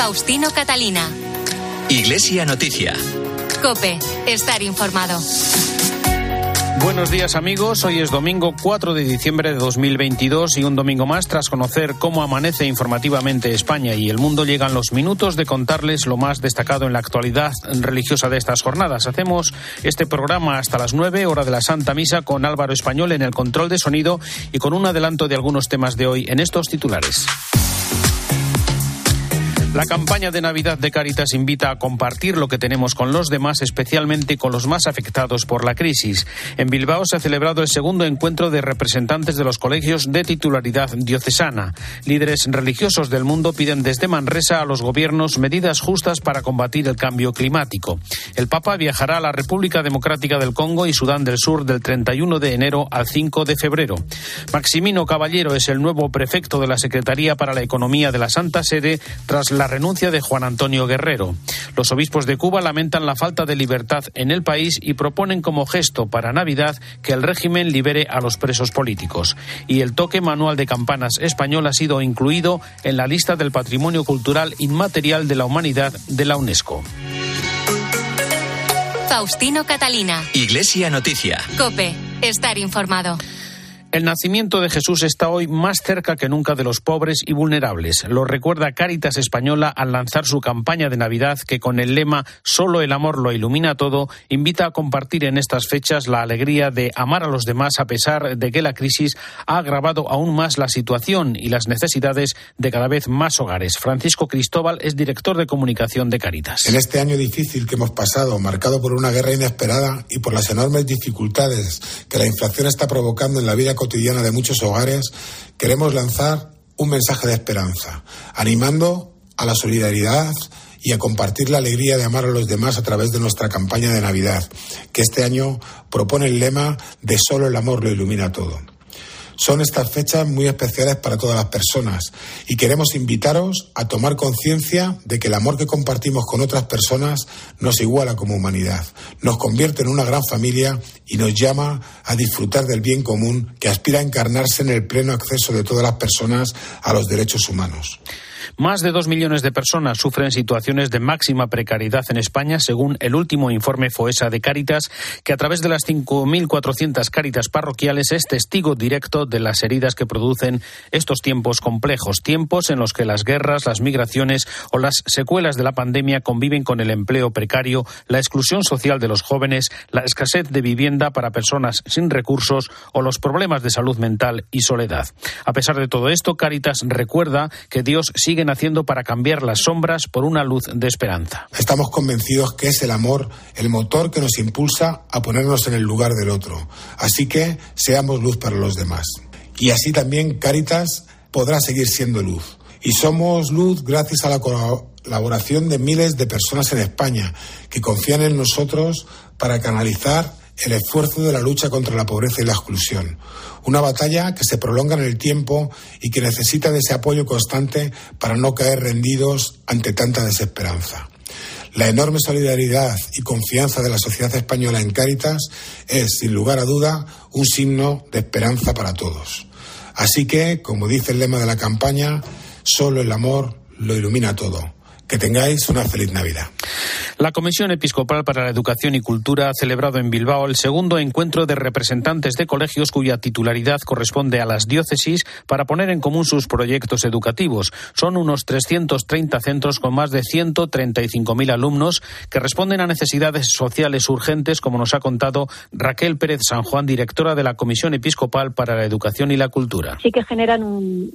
Faustino Catalina. Iglesia Noticia. Cope, estar informado. Buenos días amigos, hoy es domingo 4 de diciembre de 2022 y un domingo más tras conocer cómo amanece informativamente España y el mundo llegan los minutos de contarles lo más destacado en la actualidad religiosa de estas jornadas. Hacemos este programa hasta las 9 hora de la Santa Misa con Álvaro Español en el control de sonido y con un adelanto de algunos temas de hoy en estos titulares. La campaña de Navidad de Caritas invita a compartir lo que tenemos con los demás, especialmente con los más afectados por la crisis. En Bilbao se ha celebrado el segundo encuentro de representantes de los colegios de titularidad diocesana. Líderes religiosos del mundo piden desde Manresa a los gobiernos medidas justas para combatir el cambio climático. El Papa viajará a la República Democrática del Congo y Sudán del Sur del 31 de enero al 5 de febrero. Maximino Caballero es el nuevo prefecto de la Secretaría para la Economía de la Santa Sede tras renuncia de Juan Antonio Guerrero. Los obispos de Cuba lamentan la falta de libertad en el país y proponen como gesto para Navidad que el régimen libere a los presos políticos. Y el toque manual de campanas español ha sido incluido en la lista del Patrimonio Cultural Inmaterial de la Humanidad de la UNESCO. Faustino Catalina. Iglesia Noticia. Cope, estar informado. El nacimiento de Jesús está hoy más cerca que nunca de los pobres y vulnerables. Lo recuerda Cáritas Española al lanzar su campaña de Navidad que con el lema Solo el amor lo ilumina todo, invita a compartir en estas fechas la alegría de amar a los demás a pesar de que la crisis ha agravado aún más la situación y las necesidades de cada vez más hogares. Francisco Cristóbal es director de comunicación de Cáritas. En este año difícil que hemos pasado, marcado por una guerra inesperada y por las enormes dificultades que la inflación está provocando en la vida cotidiana de muchos hogares, queremos lanzar un mensaje de esperanza, animando a la solidaridad y a compartir la alegría de amar a los demás a través de nuestra campaña de Navidad, que este año propone el lema de solo el amor lo ilumina todo. Son estas fechas muy especiales para todas las personas y queremos invitaros a tomar conciencia de que el amor que compartimos con otras personas nos iguala como humanidad, nos convierte en una gran familia y nos llama a disfrutar del bien común que aspira a encarnarse en el pleno acceso de todas las personas a los derechos humanos. Más de dos millones de personas sufren situaciones de máxima precariedad en España, según el último informe FOESA de Cáritas, que a través de las 5.400 Cáritas parroquiales es testigo directo de las heridas que producen estos tiempos complejos, tiempos en los que las guerras, las migraciones o las secuelas de la pandemia conviven con el empleo precario, la exclusión social de los jóvenes, la escasez de vivienda para personas sin recursos o los problemas de salud mental y soledad. A pesar de todo esto, Cáritas recuerda que Dios sigue haciendo para cambiar las sombras por una luz de esperanza. Estamos convencidos que es el amor el motor que nos impulsa a ponernos en el lugar del otro. Así que seamos luz para los demás. Y así también Caritas podrá seguir siendo luz. Y somos luz gracias a la colaboración de miles de personas en España que confían en nosotros para canalizar el esfuerzo de la lucha contra la pobreza y la exclusión. Una batalla que se prolonga en el tiempo y que necesita de ese apoyo constante para no caer rendidos ante tanta desesperanza. La enorme solidaridad y confianza de la sociedad española en Cáritas es, sin lugar a duda, un signo de esperanza para todos. Así que, como dice el lema de la campaña, solo el amor lo ilumina todo. Que tengáis una feliz Navidad. La Comisión Episcopal para la Educación y Cultura ha celebrado en Bilbao el segundo encuentro de representantes de colegios cuya titularidad corresponde a las diócesis para poner en común sus proyectos educativos. Son unos 330 centros con más de 135.000 alumnos que responden a necesidades sociales urgentes, como nos ha contado Raquel Pérez San Juan, directora de la Comisión Episcopal para la Educación y la Cultura. Sí que generan un,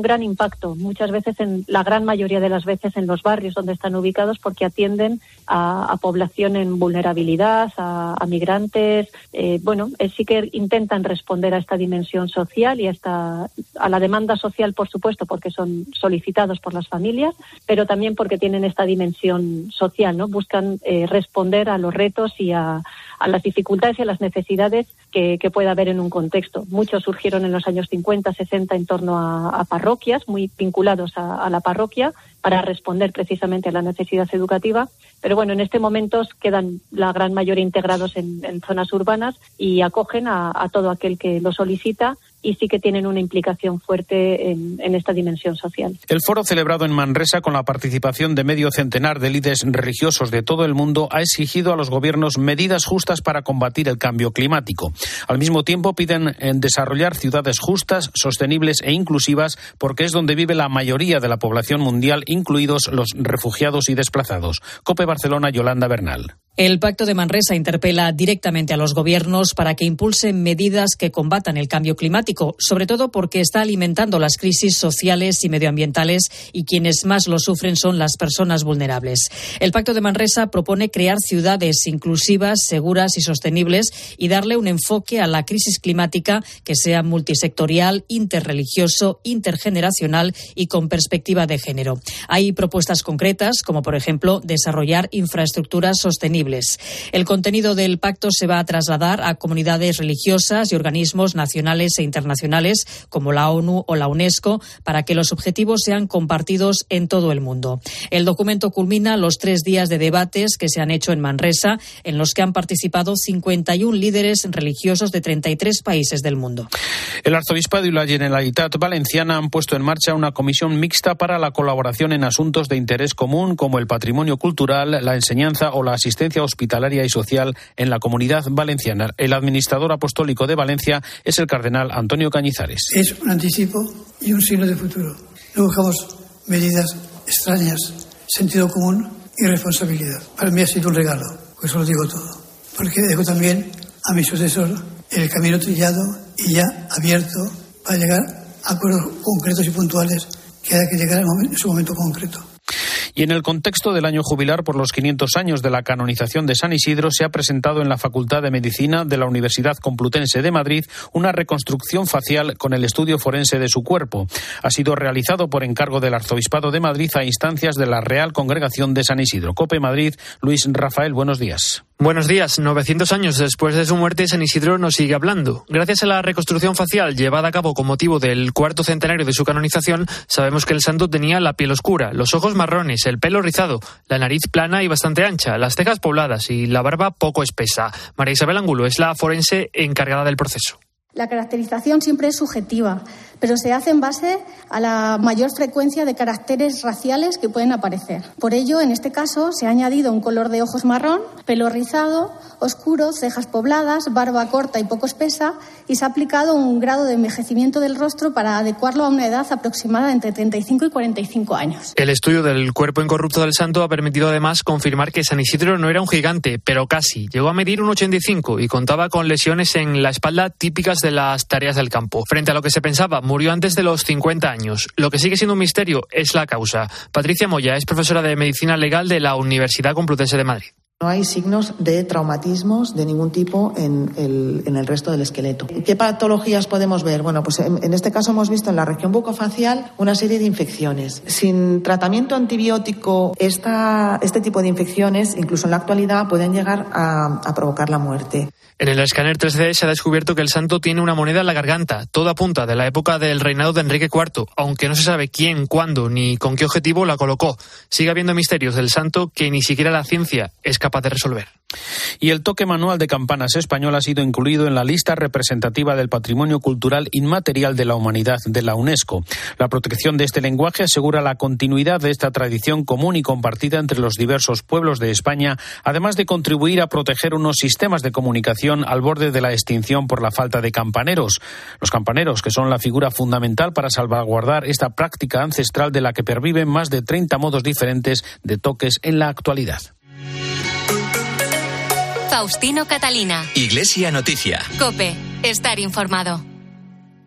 gran impacto, muchas veces, en la gran mayoría de las veces, en los barrios donde están ubicados, porque atienden a, a población en vulnerabilidad, a, a migrantes. Eh, bueno, eh, sí que intentan responder a esta dimensión social y a, esta, a la demanda social, por supuesto, porque son solicitados por las familias, pero también porque tienen esta dimensión social, ¿no? Buscan eh, responder a los retos y a, a las dificultades y a las necesidades que, que, pueda haber en un contexto. Muchos surgieron en los años 50, 60 en torno a, parroquias, muy vinculados a, la parroquia, para responder precisamente a la necesidad educativa. Pero bueno, en este momento quedan la gran mayoría integrados en, en zonas urbanas y acogen a todo aquel que lo solicita y sí que tienen una implicación fuerte en, en, esta dimensión social. El foro celebrado en Manresa con la participación de medio centenar de líderes religiosos de todo el mundo ha exigido a los gobiernos medidas justas para combatir el cambio climático. Al mismo tiempo piden desarrollar ciudades justas, sostenibles e inclusivas porque es donde vive la mayoría de la población mundial, incluidos los refugiados y desplazados. Cope Barcelona, Yolanda Bernal. El Pacto de Manresa interpela directamente a los gobiernos para que impulsen medidas que combatan el cambio climático, sobre todo porque está alimentando las crisis sociales y medioambientales y quienes más lo sufren son las personas vulnerables. El Pacto de Manresa propone crear ciudades inclusivas, seguras y sostenibles y darle un enfoque a la crisis climática que sea multisectorial, interreligioso, intergeneracional y con perspectiva de género. Hay propuestas concretas, como por ejemplo desarrollar infraestructuras sostenibles el contenido del pacto se va a trasladar a comunidades religiosas y organismos nacionales e internacionales como la ONU o la UNESCO para que los objetivos sean compartidos en todo el mundo. El documento culmina los tres días de debates que se han hecho en Manresa, en los que han participado 51 líderes religiosos de 33 países del mundo. El arzobispado y la Generalitat Valenciana han puesto en marcha una comisión mixta para la colaboración en asuntos de interés común como el patrimonio cultural, la enseñanza o la asistencia hospitalaria y social en la comunidad valenciana. El administrador apostólico de Valencia es el cardenal Antonio Cañizares. Es un anticipo y un signo de futuro. No buscamos medidas extrañas, sentido común y responsabilidad. Para mí ha sido un regalo, pues lo digo todo. Porque dejo también a mi sucesor el camino trillado y ya abierto para llegar a acuerdos concretos y puntuales que haya que llegar en su momento concreto. Y en el contexto del año jubilar por los 500 años de la canonización de San Isidro, se ha presentado en la Facultad de Medicina de la Universidad Complutense de Madrid una reconstrucción facial con el estudio forense de su cuerpo. Ha sido realizado por encargo del Arzobispado de Madrid a instancias de la Real Congregación de San Isidro. Cope Madrid, Luis Rafael, buenos días. Buenos días. 900 años después de su muerte, San Isidro nos sigue hablando. Gracias a la reconstrucción facial llevada a cabo con motivo del cuarto centenario de su canonización, sabemos que el santo tenía la piel oscura, los ojos marrones, el pelo rizado, la nariz plana y bastante ancha, las cejas pobladas y la barba poco espesa. María Isabel Angulo es la forense encargada del proceso. La caracterización siempre es subjetiva pero se hace en base a la mayor frecuencia de caracteres raciales que pueden aparecer. Por ello, en este caso, se ha añadido un color de ojos marrón, pelo rizado, oscuro, cejas pobladas, barba corta y poco espesa, y se ha aplicado un grado de envejecimiento del rostro para adecuarlo a una edad aproximada entre 35 y 45 años. El estudio del cuerpo incorrupto del santo ha permitido además confirmar que San Isidro no era un gigante, pero casi. Llegó a medir un 85 y contaba con lesiones en la espalda típicas de las tareas del campo. Frente a lo que se pensaba, murió antes de los 50 años. Lo que sigue siendo un misterio es la causa. Patricia Moya es profesora de Medicina Legal de la Universidad Complutense de Madrid. No hay signos de traumatismos de ningún tipo en el, resto del esqueleto. ¿Qué patologías podemos ver? Bueno, pues en, este caso hemos visto en la región bucofacial una serie de infecciones. Sin tratamiento antibiótico, esta, este tipo de infecciones, incluso en la actualidad, pueden llegar a, provocar la muerte. En el escáner 3D se ha descubierto que el santo tiene una moneda en la garganta. Todo apunta de la época del reinado de Enrique IV, aunque no se sabe quién, cuándo ni con qué objetivo la colocó. Sigue habiendo misterios del santo que ni siquiera la ciencia es capaz de resolver. Y el toque manual de campanas español ha sido incluido en la lista representativa del patrimonio cultural inmaterial de la humanidad de la UNESCO. La protección de este lenguaje asegura la continuidad de esta tradición común y compartida entre los diversos pueblos de España, además de contribuir a proteger unos sistemas de comunicación al borde de la extinción por la falta de campaneros. Los campaneros, que son la figura fundamental para salvaguardar esta práctica ancestral de la que perviven más de 30 modos diferentes de toques en la actualidad. Faustino Catalina. Iglesia Noticia. Cope. Estar informado.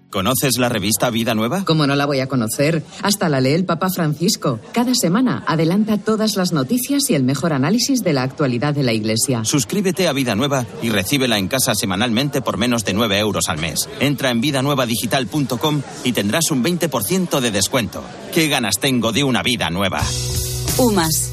¿Conoces la revista Vida Nueva? ¿Cómo no la voy a conocer? Hasta la lee el Papa Francisco. Cada semana adelanta todas las noticias y el mejor análisis de la actualidad de la Iglesia. Suscríbete a Vida Nueva y recíbela en casa semanalmente por menos de 9 euros al mes. Entra en vidanuevadigital.com y tendrás un 20% de descuento. ¿Qué ganas tengo de una vida nueva? UMAS.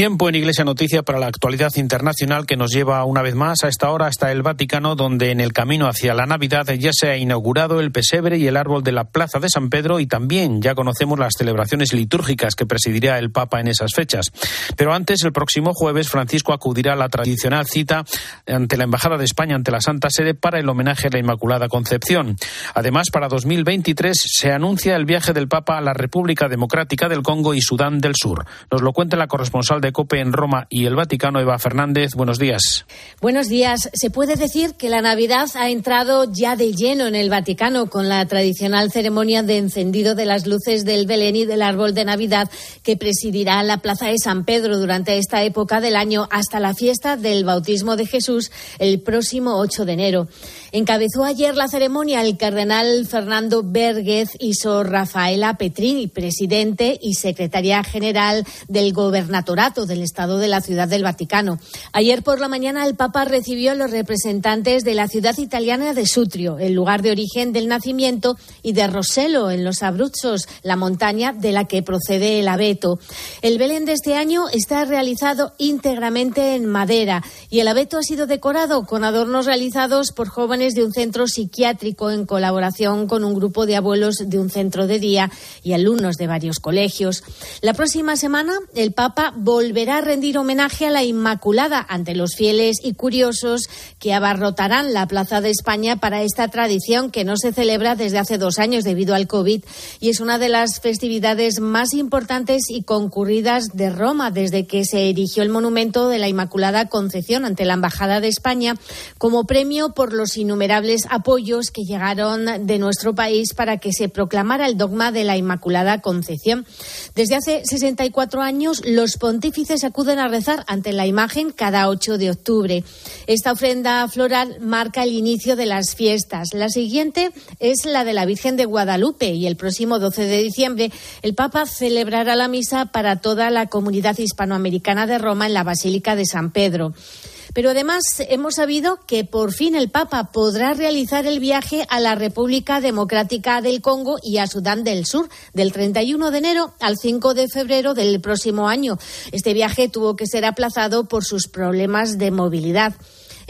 Tiempo en Iglesia Noticia para la actualidad internacional que nos lleva una vez más a esta hora hasta el Vaticano, donde en el camino hacia la Navidad ya se ha inaugurado el pesebre y el árbol de la Plaza de San Pedro y también ya conocemos las celebraciones litúrgicas que presidirá el Papa en esas fechas. Pero antes, el próximo jueves, Francisco acudirá a la tradicional cita ante la Embajada de España ante la Santa Sede para el homenaje a la Inmaculada Concepción. Además, para 2023 se anuncia el viaje del Papa a la República Democrática del Congo y Sudán del Sur. Nos lo cuenta la corresponsal de COPE en Roma y el Vaticano, Eva Fernández. Buenos días. Buenos días. Se puede decir que la Navidad ha entrado ya de lleno en el Vaticano con la tradicional ceremonia de encendido de las luces del Belén y del árbol de Navidad que presidirá la Plaza de San Pedro durante esta época del año hasta la fiesta del bautismo de Jesús el próximo 8 de enero. Encabezó ayer la ceremonia el cardenal Fernando Berguez y Sor Rafaela Petrini, presidente y secretaria general del del Estado de la Ciudad del Vaticano. Ayer por la mañana el Papa recibió a los representantes de la ciudad italiana de Sutrio, el lugar de origen del nacimiento, y de Rosello, en los Abruzos, la montaña de la que procede el abeto. El Belén de este año está realizado íntegramente en madera y el abeto ha sido decorado con adornos realizados por jóvenes de un centro psiquiátrico en colaboración con un grupo de abuelos de un centro de día y alumnos de varios colegios. La próxima semana el Papa volverá a rendir homenaje a la Inmaculada ante los fieles y curiosos que abarrotarán la Plaza de España para esta tradición que no se celebra desde hace dos años debido al COVID y es una de las festividades más importantes y concurridas de Roma desde que se erigió el monumento de la Inmaculada Concepción ante la Embajada de España como premio por los innumerables apoyos que llegaron de nuestro país para que se proclamara el dogma de la Inmaculada Concepción. Desde hace 64 años, los pontífices acuden a rezar ante la imagen cada 8 de octubre. Esta ofrenda floral marca el inicio de las fiestas. La siguiente es la de la Virgen de Guadalupe y el próximo 12 de diciembre el Papa celebrará la misa para toda la comunidad hispanoamericana de Roma en la Basílica de San Pedro. Pero además hemos sabido que por fin el Papa podrá realizar el viaje a la República Democrática del Congo y a Sudán del Sur del 31 de enero al 5 de febrero del próximo año. Este viaje tuvo que ser aplazado por sus problemas de movilidad.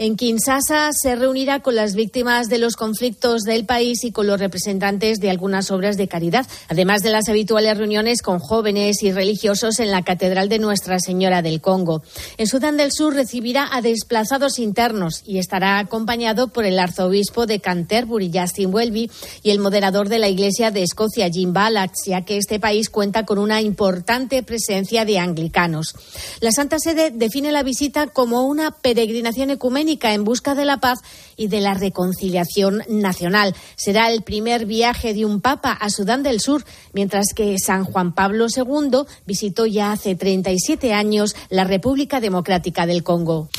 En Kinshasa se reunirá con las víctimas de los conflictos del país y con los representantes de algunas obras de caridad, además de las habituales reuniones con jóvenes y religiosos en la Catedral de Nuestra Señora del Congo. En Sudán del Sur recibirá a desplazados internos y estará acompañado por el arzobispo de Canterbury, Justin Welby, y el moderador de la Iglesia de Escocia, Jim Ballack, ya que este país cuenta con una importante presencia de anglicanos. La Santa Sede define la visita como una peregrinación ecuménica en busca de la paz y de la reconciliación nacional. Será el primer viaje de un papa a Sudán del Sur, mientras que San Juan Pablo II visitó ya hace 37 años la República Democrática del Congo.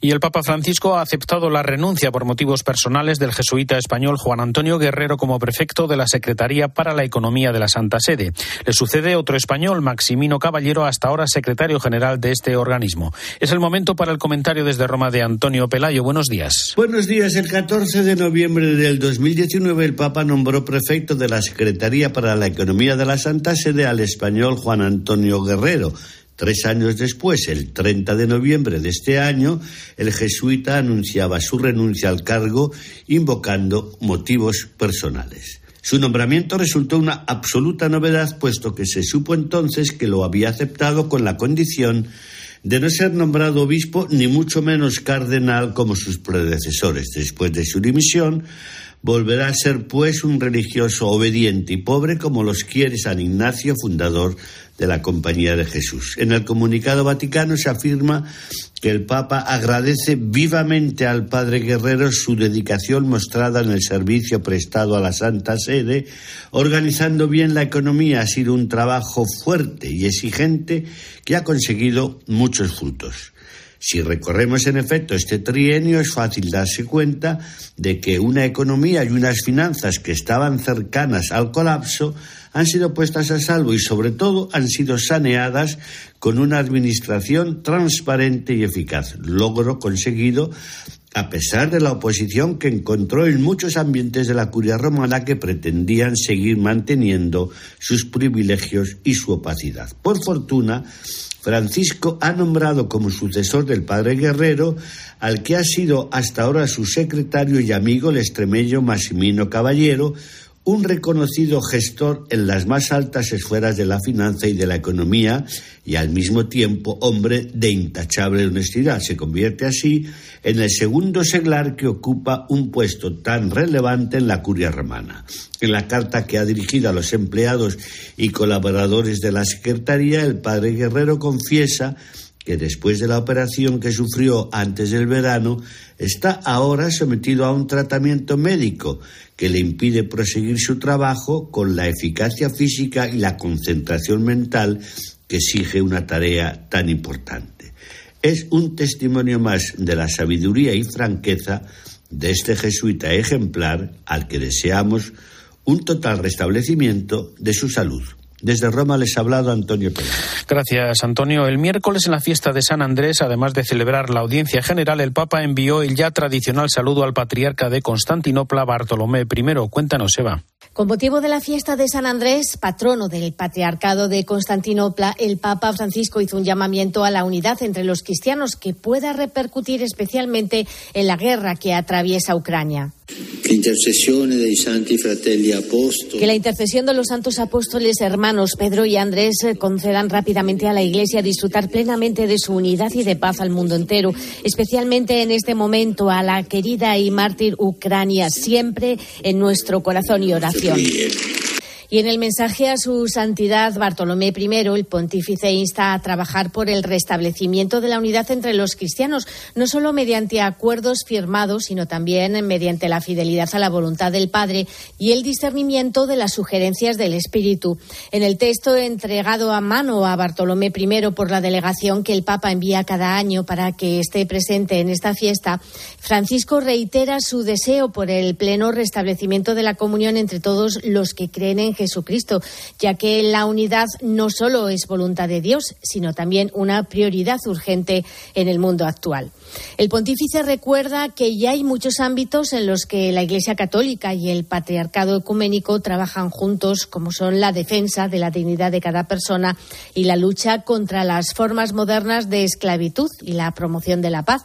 Y el Papa Francisco ha aceptado la renuncia por motivos personales del jesuita español Juan Antonio Guerrero como prefecto de la Secretaría para la Economía de la Santa Sede. Le sucede otro español, Maximino Caballero, hasta ahora secretario general de este organismo. Es el momento para el comentario desde Roma de Pelayo. Buenos días. Buenos días. El 14 de noviembre del 2019 el Papa nombró prefecto de la Secretaría para la Economía de la Santa Sede al español Juan Antonio Guerrero. Tres años después, el 30 de noviembre de este año, el jesuita anunciaba su renuncia al cargo invocando motivos personales. Su nombramiento resultó una absoluta novedad, puesto que se supo entonces que lo había aceptado con la condición de no ser nombrado obispo ni mucho menos cardenal como sus predecesores. Después de su dimisión, volverá a ser pues un religioso obediente y pobre como los quiere San Ignacio, fundador de la Compañía de Jesús. En el comunicado vaticano se afirma que el Papa agradece vivamente al Padre Guerrero su dedicación mostrada en el servicio prestado a la Santa Sede, organizando bien la economía. Ha sido un trabajo fuerte y exigente que ha conseguido muchos frutos. Si recorremos en efecto este trienio es fácil darse cuenta de que una economía y unas finanzas que estaban cercanas al colapso han sido puestas a salvo y sobre todo han sido saneadas con una administración transparente y eficaz, logro conseguido a pesar de la oposición que encontró en muchos ambientes de la curia romana que pretendían seguir manteniendo sus privilegios y su opacidad. Por fortuna, Francisco ha nombrado como sucesor del padre Guerrero al que ha sido hasta ahora su secretario y amigo el extremeño Massimino Caballero, un reconocido gestor en las más altas esferas de la finanza y de la economía y al mismo tiempo hombre de intachable honestidad. Se convierte así en el segundo seglar que ocupa un puesto tan relevante en la curia romana. En la carta que ha dirigido a los empleados y colaboradores de la Secretaría, el padre Guerrero confiesa que después de la operación que sufrió antes del verano, está ahora sometido a un tratamiento médico que le impide proseguir su trabajo con la eficacia física y la concentración mental que exige una tarea tan importante. Es un testimonio más de la sabiduría y franqueza de este jesuita ejemplar al que deseamos un total restablecimiento de su salud. Desde Roma les ha hablado Antonio Pérez. Gracias, Antonio. El miércoles en la fiesta de San Andrés, además de celebrar la audiencia general, el Papa envió el ya tradicional saludo al patriarca de Constantinopla, Bartolomé I. Cuéntanos, Eva. Con motivo de la fiesta de San Andrés, patrono del Patriarcado de Constantinopla, el Papa Francisco hizo un llamamiento a la unidad entre los cristianos que pueda repercutir especialmente en la guerra que atraviesa Ucrania. Que la intercesión de los santos apóstoles hermanos Pedro y Andrés concedan rápidamente a la Iglesia disfrutar plenamente de su unidad y de paz al mundo entero, especialmente en este momento a la querida y mártir Ucrania, siempre en nuestro corazón y oración. Y en el mensaje a su santidad Bartolomé I, el pontífice insta a trabajar por el restablecimiento de la unidad entre los cristianos, no solo mediante acuerdos firmados, sino también mediante la fidelidad a la voluntad del Padre y el discernimiento de las sugerencias del Espíritu. En el texto entregado a mano a Bartolomé I por la delegación que el Papa envía cada año para que esté presente en esta fiesta, Francisco reitera su deseo por el pleno restablecimiento de la comunión entre todos los que creen en Jesucristo, ya que la unidad no solo es voluntad de Dios, sino también una prioridad urgente en el mundo actual. El pontífice recuerda que ya hay muchos ámbitos en los que la Iglesia Católica y el Patriarcado Ecuménico trabajan juntos, como son la defensa de la dignidad de cada persona y la lucha contra las formas modernas de esclavitud y la promoción de la paz.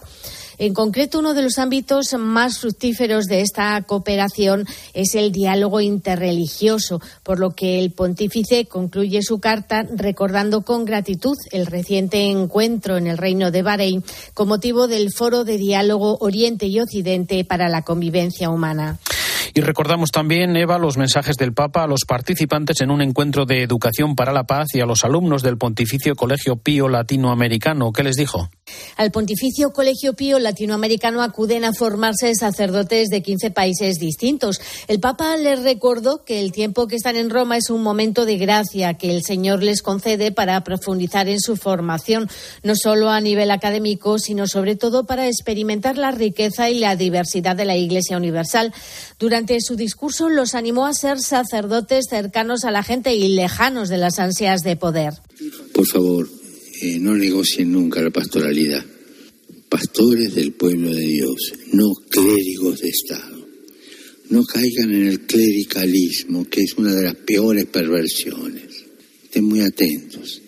En concreto, uno de los ámbitos más fructíferos de esta cooperación es el diálogo interreligioso, por lo que el pontífice concluye su carta recordando con gratitud el reciente encuentro en el Reino de Bahrein con motivo del Foro de Diálogo Oriente y Occidente para la Convivencia Humana. Y recordamos también, Eva, los mensajes del Papa a los participantes en un encuentro de educación para la paz y a los alumnos del Pontificio Colegio Pío Latinoamericano. ¿Qué les dijo? Al Pontificio Colegio Pío Latinoamericano acuden a formarse sacerdotes de 15 países distintos. El Papa les recordó que el tiempo que están en Roma es un momento de gracia que el Señor les concede para profundizar en su formación, no solo a nivel académico, sino sobre todo para experimentar la riqueza y la diversidad de la Iglesia Universal. Durante su discurso los animó a ser sacerdotes cercanos a la gente y lejanos de las ansias de poder. Por favor, eh, no negocien nunca la pastoralidad. Pastores del pueblo de Dios, no clérigos de Estado. No caigan en el clericalismo, que es una de las peores perversiones. Estén muy atentos.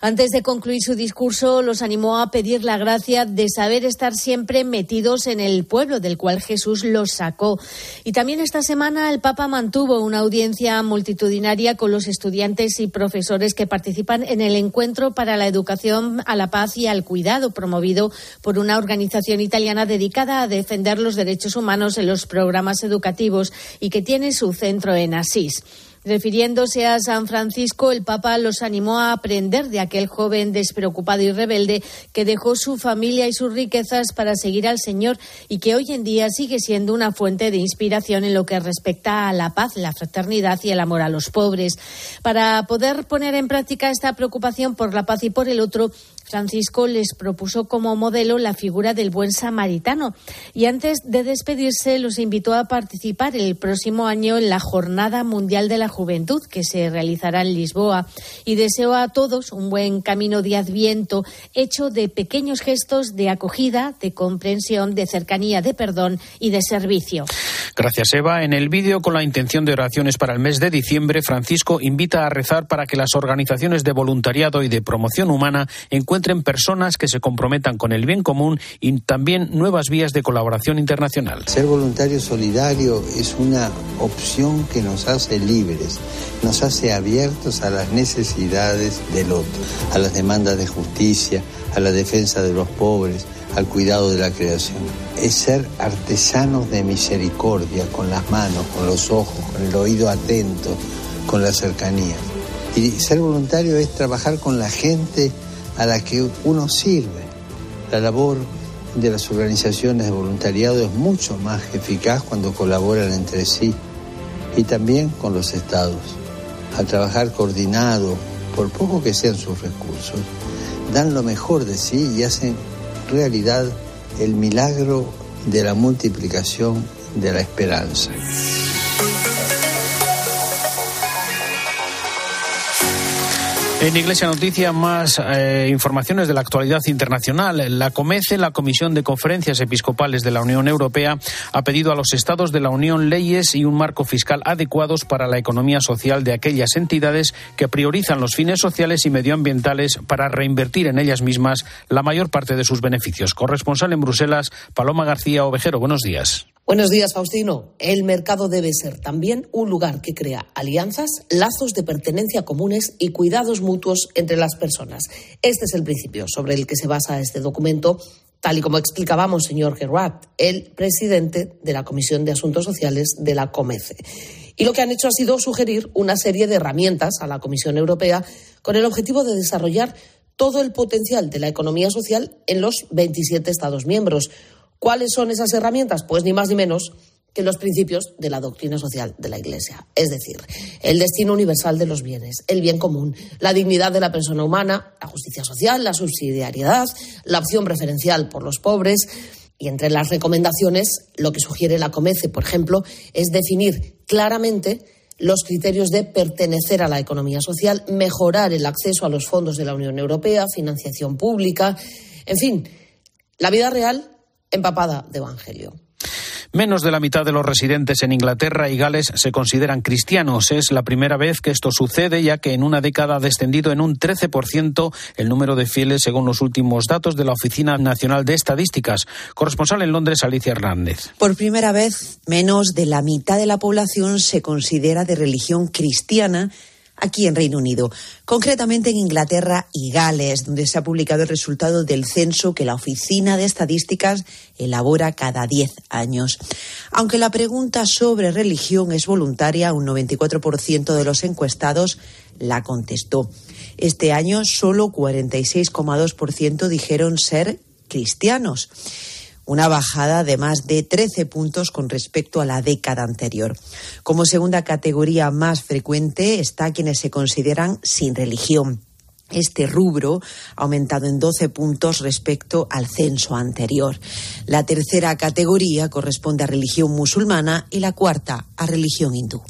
Antes de concluir su discurso, los animó a pedir la gracia de saber estar siempre metidos en el pueblo del cual Jesús los sacó. Y también esta semana el Papa mantuvo una audiencia multitudinaria con los estudiantes y profesores que participan en el encuentro para la educación a la paz y al cuidado promovido por una organización italiana dedicada a defender los derechos humanos en los programas educativos y que tiene su centro en Asís. Refiriéndose a San Francisco, el Papa los animó a aprender de aquel joven despreocupado y rebelde que dejó su familia y sus riquezas para seguir al Señor y que hoy en día sigue siendo una fuente de inspiración en lo que respecta a la paz, la fraternidad y el amor a los pobres. Para poder poner en práctica esta preocupación por la paz y por el otro, Francisco les propuso como modelo la figura del buen samaritano y antes de despedirse los invitó a participar el próximo año en la Jornada Mundial de la Juventud que se realizará en Lisboa y deseó a todos un buen camino de adviento hecho de pequeños gestos de acogida, de comprensión, de cercanía, de perdón y de servicio. Gracias, Eva. En el vídeo con la intención de oraciones para el mes de diciembre, Francisco invita a rezar para que las organizaciones de voluntariado y de promoción humana encuentren personas que se comprometan con el bien común y también nuevas vías de colaboración internacional. Ser voluntario solidario es una opción que nos hace libres, nos hace abiertos a las necesidades del otro, a las demandas de justicia, a la defensa de los pobres, al cuidado de la creación. Es ser artesanos de misericordia con las manos, con los ojos, con el oído atento, con la cercanía. Y ser voluntario es trabajar con la gente a la que uno sirve. La labor de las organizaciones de voluntariado es mucho más eficaz cuando colaboran entre sí y también con los estados. Al trabajar coordinado, por poco que sean sus recursos, dan lo mejor de sí y hacen realidad el milagro de la multiplicación de la esperanza. En Iglesia Noticia, más eh, informaciones de la actualidad internacional. La COMECE, la Comisión de Conferencias Episcopales de la Unión Europea, ha pedido a los Estados de la Unión leyes y un marco fiscal adecuados para la economía social de aquellas entidades que priorizan los fines sociales y medioambientales para reinvertir en ellas mismas la mayor parte de sus beneficios. Corresponsal en Bruselas, Paloma García Ovejero. Buenos días. Buenos días, Faustino. El mercado debe ser también un lugar que crea alianzas, lazos de pertenencia comunes y cuidados mutuos entre las personas. Este es el principio sobre el que se basa este documento, tal y como explicábamos, señor Gerard, el presidente de la Comisión de Asuntos Sociales de la COMECE. Y lo que han hecho ha sido sugerir una serie de herramientas a la Comisión Europea con el objetivo de desarrollar todo el potencial de la economía social en los 27 Estados miembros ¿Cuáles son esas herramientas? Pues ni más ni menos que los principios de la doctrina social de la Iglesia. Es decir, el destino universal de los bienes, el bien común, la dignidad de la persona humana, la justicia social, la subsidiariedad, la opción preferencial por los pobres. Y entre las recomendaciones, lo que sugiere la Comece, por ejemplo, es definir claramente los criterios de pertenecer a la economía social, mejorar el acceso a los fondos de la Unión Europea, financiación pública, en fin, la vida real empapada de Evangelio. Menos de la mitad de los residentes en Inglaterra y Gales se consideran cristianos. Es la primera vez que esto sucede, ya que en una década ha descendido en un 13% el número de fieles, según los últimos datos de la Oficina Nacional de Estadísticas. Corresponsal en Londres, Alicia Hernández. Por primera vez, menos de la mitad de la población se considera de religión cristiana aquí en Reino Unido, concretamente en Inglaterra y Gales, donde se ha publicado el resultado del censo que la Oficina de Estadísticas elabora cada 10 años. Aunque la pregunta sobre religión es voluntaria, un 94% de los encuestados la contestó. Este año solo 46,2% dijeron ser cristianos una bajada de más de 13 puntos con respecto a la década anterior. Como segunda categoría más frecuente está quienes se consideran sin religión. Este rubro ha aumentado en 12 puntos respecto al censo anterior. La tercera categoría corresponde a religión musulmana y la cuarta a religión hindú.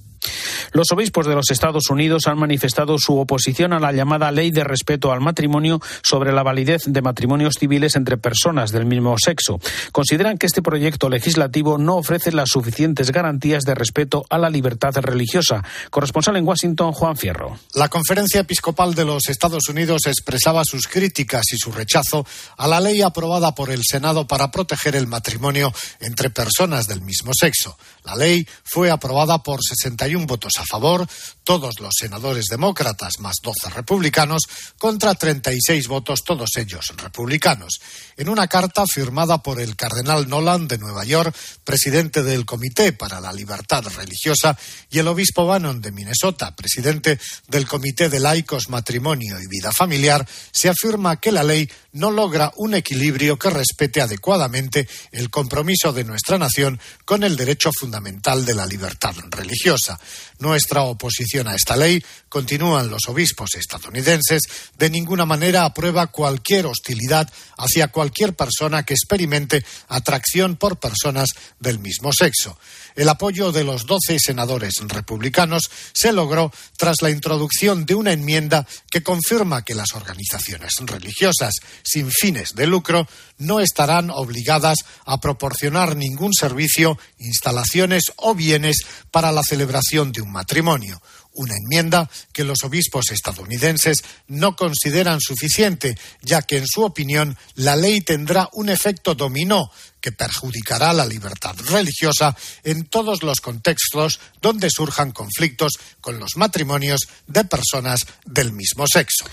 Los obispos de los Estados Unidos han manifestado su oposición a la llamada Ley de Respeto al Matrimonio sobre la validez de matrimonios civiles entre personas del mismo sexo. Consideran que este proyecto legislativo no ofrece las suficientes garantías de respeto a la libertad religiosa. Corresponsal en Washington, Juan Fierro. La Conferencia Episcopal de los Estados Unidos expresaba sus críticas y su rechazo a la ley aprobada por el Senado para proteger el matrimonio entre personas del mismo sexo. La ley fue aprobada por 61 votos a favor, todos los senadores demócratas más 12 republicanos, contra 36 votos, todos ellos republicanos. En una carta firmada por el cardenal Nolan de Nueva York, presidente del Comité para la Libertad Religiosa, y el obispo Bannon de Minnesota, presidente del Comité de Laicos, Matrimonio y Vida Familiar, se afirma que la ley no logra un equilibrio que respete adecuadamente el compromiso de nuestra nación con el derecho fundamental de la libertad religiosa. Nuestra oposición a esta ley, continúan los obispos estadounidenses, de ninguna manera aprueba cualquier hostilidad hacia cualquier persona que experimente atracción por personas del mismo sexo. El apoyo de los doce senadores republicanos se logró tras la introducción de una enmienda que confirma que las organizaciones religiosas sin fines de lucro no estarán obligadas a proporcionar ningún servicio, instalaciones o bienes para la celebración de un matrimonio una enmienda que los obispos estadounidenses no consideran suficiente, ya que, en su opinión, la ley tendrá un efecto dominó que perjudicará la libertad religiosa en todos los contextos donde surjan conflictos con los matrimonios de personas del mismo sexo.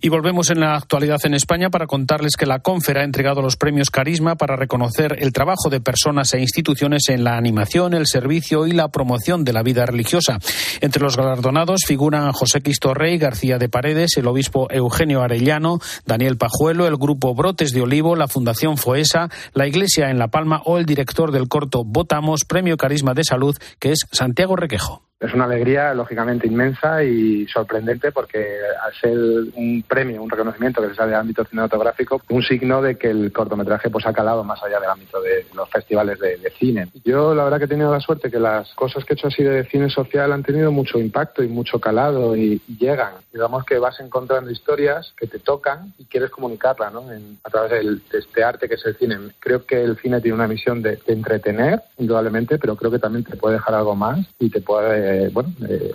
Y volvemos en la actualidad en España para contarles que la Confera ha entregado los premios Carisma para reconocer el trabajo de personas e instituciones en la animación, el servicio y la promoción de la vida religiosa. Entre los galardonados figuran José Cristo Rey, García de Paredes, el obispo Eugenio Arellano, Daniel Pajuelo, el grupo Brotes de Olivo, la Fundación Foesa, la Iglesia en La Palma o el director del corto Votamos, Premio Carisma de Salud, que es Santiago Requejo. Es una alegría lógicamente inmensa y sorprendente porque al ser un premio, un reconocimiento que se sale del ámbito cinematográfico, un signo de que el cortometraje pues ha calado más allá del ámbito de los festivales de, cine. Yo la verdad que he tenido la suerte que las cosas que he hecho así de cine social han tenido mucho impacto y mucho calado y, llegan. Digamos que vas encontrando historias que te tocan y quieres comunicarla ¿no? a través de este arte que es el cine. Creo que el cine tiene una misión de entretener, indudablemente, pero creo que también te puede dejar algo más y te puede eh, bueno, eh,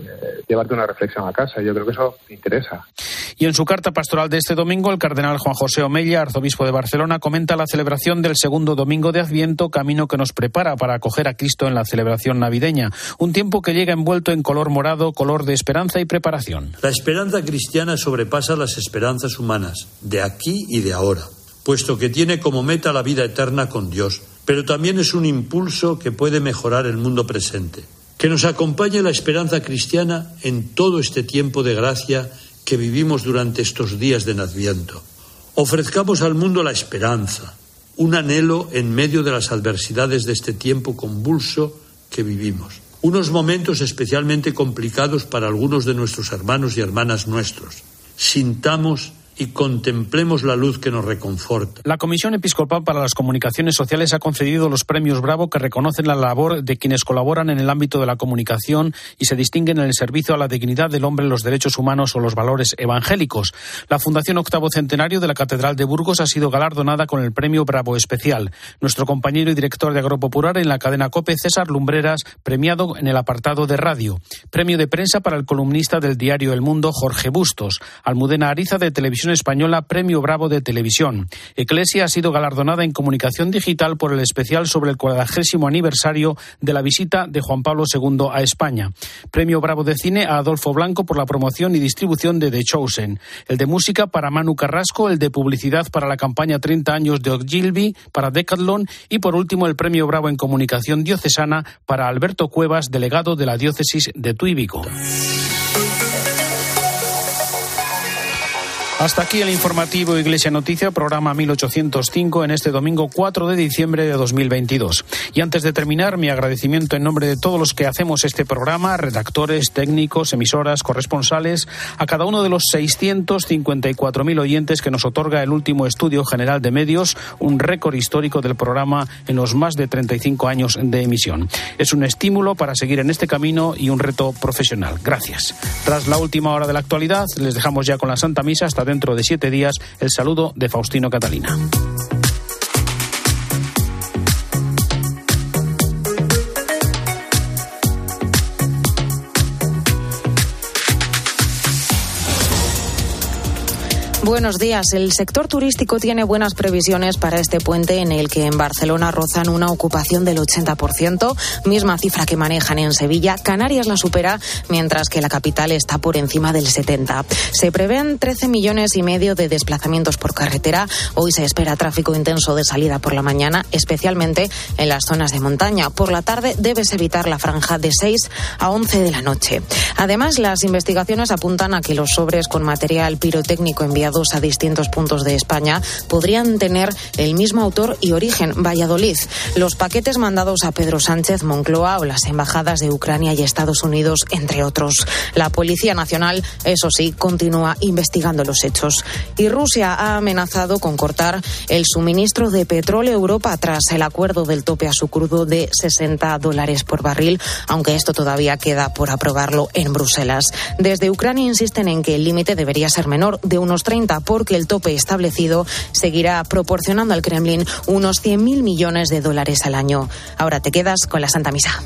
llevarte una reflexión a casa. Yo creo que eso interesa. Y en su carta pastoral de este domingo, el cardenal Juan José Omella, arzobispo de Barcelona, comenta la celebración del segundo domingo de Adviento, camino que nos prepara para acoger a Cristo en la celebración navideña. Un tiempo que llega envuelto en color morado, color de esperanza y preparación. La esperanza cristiana sobrepasa las esperanzas humanas, de aquí y de ahora, puesto que tiene como meta la vida eterna con Dios, pero también es un impulso que puede mejorar el mundo presente que nos acompañe la esperanza cristiana en todo este tiempo de gracia que vivimos durante estos días de Adviento. Ofrezcamos al mundo la esperanza, un anhelo en medio de las adversidades de este tiempo convulso que vivimos. Unos momentos especialmente complicados para algunos de nuestros hermanos y hermanas nuestros. Sintamos y contemplemos la luz que nos reconforta. La Comisión Episcopal para las Comunicaciones Sociales ha concedido los premios Bravo que reconocen la labor de quienes colaboran en el ámbito de la comunicación y se distinguen en el servicio a la dignidad del hombre, los derechos humanos o los valores evangélicos. La Fundación Octavo Centenario de la Catedral de Burgos ha sido galardonada con el premio Bravo Especial. Nuestro compañero y director de Agropopular en la cadena COPE, César Lumbreras, premiado en el apartado de radio. Premio de prensa para el columnista del diario El Mundo, Jorge Bustos. Almudena Ariza de Televisión Española Premio Bravo de Televisión. Eclesia ha sido galardonada en comunicación digital por el especial sobre el cuadragésimo aniversario de la visita de Juan Pablo II a España. Premio Bravo de Cine a Adolfo Blanco por la promoción y distribución de The Chosen. El de música para Manu Carrasco, el de publicidad para la campaña 30 años de Ogilvy, para Decathlon y por último el Premio Bravo en comunicación diocesana para Alberto Cuevas, delegado de la diócesis de Tuibico. Hasta aquí el informativo Iglesia Noticia, programa 1805 en este domingo 4 de diciembre de 2022. Y antes de terminar, mi agradecimiento en nombre de todos los que hacemos este programa, redactores, técnicos, emisoras, corresponsales, a cada uno de los 654.000 oyentes que nos otorga el último estudio general de medios, un récord histórico del programa en los más de 35 años de emisión. Es un estímulo para seguir en este camino y un reto profesional. Gracias. Tras la última hora de la actualidad, les dejamos ya con la Santa Misa hasta dentro de siete días. El saludo de Faustino Catalina. Buenos días. El sector turístico tiene buenas previsiones para este puente en el que en Barcelona rozan una ocupación del 80%, misma cifra que manejan en Sevilla. Canarias la supera, mientras que la capital está por encima del 70%. Se prevén 13 millones y medio de desplazamientos por carretera. Hoy se espera tráfico intenso de salida por la mañana, especialmente en las zonas de montaña. Por la tarde debes evitar la franja de 6 a 11 de la noche. Además, las investigaciones apuntan a que los sobres con material pirotécnico enviados enviados a distintos puntos de España podrían tener el mismo autor y origen, Valladolid. Los paquetes mandados a Pedro Sánchez, Moncloa o las embajadas de Ucrania y Estados Unidos, entre otros. La Policía Nacional, eso sí, continúa investigando los hechos. Y Rusia ha amenazado con cortar el suministro de petróleo a Europa tras el acuerdo del tope a su crudo de 60 dólares por barril, aunque esto todavía queda por aprobarlo en Bruselas. Desde Ucrania insisten en que el límite debería ser menor de unos 30 porque el tope establecido seguirá proporcionando al Kremlin unos 100.000 millones de dólares al año. Ahora te quedas con la Santa Misa.